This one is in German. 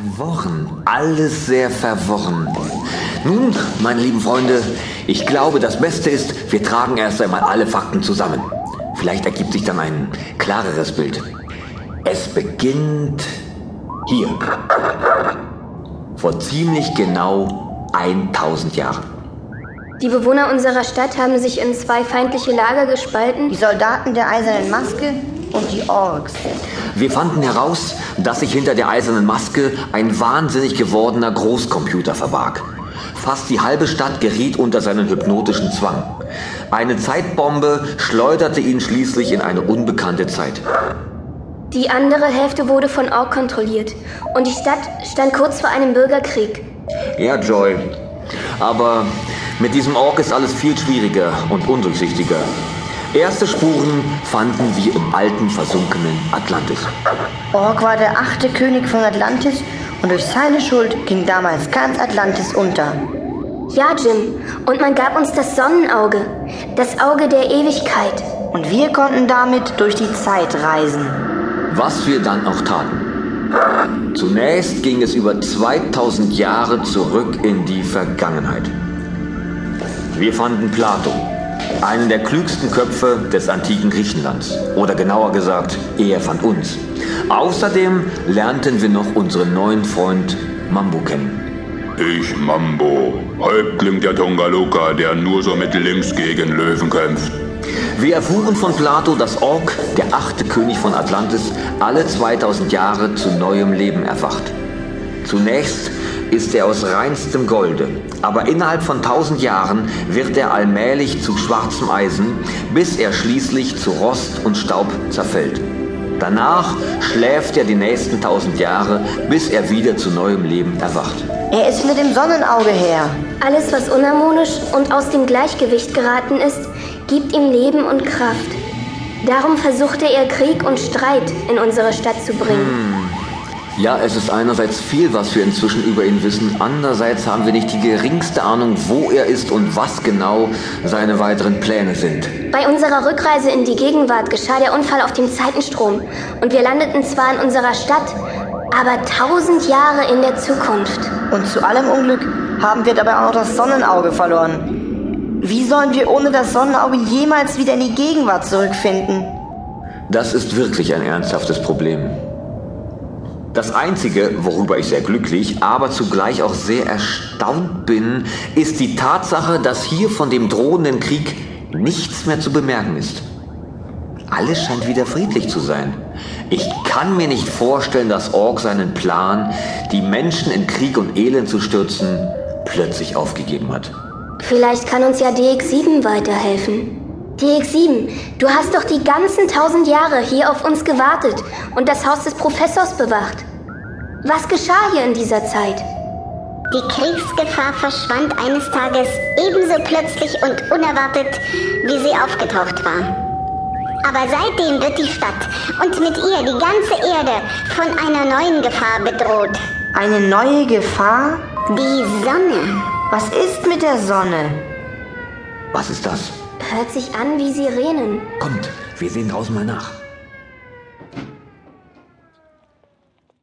Verworren, alles sehr verworren. Nun, meine lieben Freunde, ich glaube, das Beste ist, wir tragen erst einmal alle Fakten zusammen. Vielleicht ergibt sich dann ein klareres Bild. Es beginnt hier. Vor ziemlich genau 1000 Jahren. Die Bewohner unserer Stadt haben sich in zwei feindliche Lager gespalten. Die Soldaten der Eisernen Maske und die Orks. Wir fanden heraus, dass sich hinter der eisernen Maske ein wahnsinnig gewordener Großcomputer verbarg. Fast die halbe Stadt geriet unter seinen hypnotischen Zwang. Eine Zeitbombe schleuderte ihn schließlich in eine unbekannte Zeit. Die andere Hälfte wurde von Ork kontrolliert und die Stadt stand kurz vor einem Bürgerkrieg. Ja, Joy. Aber mit diesem Ork ist alles viel schwieriger und undurchsichtiger. Erste Spuren fanden wir im alten, versunkenen Atlantis. Ork war der achte König von Atlantis und durch seine Schuld ging damals ganz Atlantis unter. Ja, Jim. Und man gab uns das Sonnenauge. Das Auge der Ewigkeit. Und wir konnten damit durch die Zeit reisen. Was wir dann auch taten. Zunächst ging es über 2000 Jahre zurück in die Vergangenheit. Wir fanden Plato, einen der klügsten Köpfe des antiken Griechenlands. Oder genauer gesagt, er fand uns. Außerdem lernten wir noch unseren neuen Freund Mambo kennen. Ich Mambo, Häuptling der Tongaluka, der nur so mit links gegen Löwen kämpft. Wir erfuhren von Plato, dass Ork, der achte König von Atlantis, alle 2000 Jahre zu neuem Leben erwacht. Zunächst ist er aus reinstem Golde, aber innerhalb von tausend Jahren wird er allmählich zu schwarzem Eisen, bis er schließlich zu Rost und Staub zerfällt. Danach schläft er die nächsten tausend Jahre, bis er wieder zu neuem Leben erwacht. Er ist hinter dem Sonnenauge her. Alles, was unharmonisch und aus dem Gleichgewicht geraten ist, gibt ihm Leben und Kraft. Darum versuchte er Krieg und Streit in unsere Stadt zu bringen. Ja, es ist einerseits viel, was wir inzwischen über ihn wissen, andererseits haben wir nicht die geringste Ahnung, wo er ist und was genau seine weiteren Pläne sind. Bei unserer Rückreise in die Gegenwart geschah der Unfall auf dem Zeitenstrom und wir landeten zwar in unserer Stadt, aber tausend Jahre in der Zukunft. Und zu allem Unglück haben wir dabei auch noch das Sonnenauge verloren. Wie sollen wir ohne das Sonnenauge jemals wieder in die Gegenwart zurückfinden? Das ist wirklich ein ernsthaftes Problem. Das Einzige, worüber ich sehr glücklich, aber zugleich auch sehr erstaunt bin, ist die Tatsache, dass hier von dem drohenden Krieg nichts mehr zu bemerken ist. Alles scheint wieder friedlich zu sein. Ich kann mir nicht vorstellen, dass Ork seinen Plan, die Menschen in Krieg und Elend zu stürzen, plötzlich aufgegeben hat. Vielleicht kann uns ja DX7 weiterhelfen. DX7, du hast doch die ganzen tausend Jahre hier auf uns gewartet und das Haus des Professors bewacht. Was geschah hier in dieser Zeit? Die Kriegsgefahr verschwand eines Tages ebenso plötzlich und unerwartet, wie sie aufgetaucht war. Aber seitdem wird die Stadt und mit ihr die ganze Erde von einer neuen Gefahr bedroht. Eine neue Gefahr? Die Sonne. Was ist mit der Sonne? Was ist das? Hört sich an wie Sirenen. Kommt, wir sehen draußen mal nach.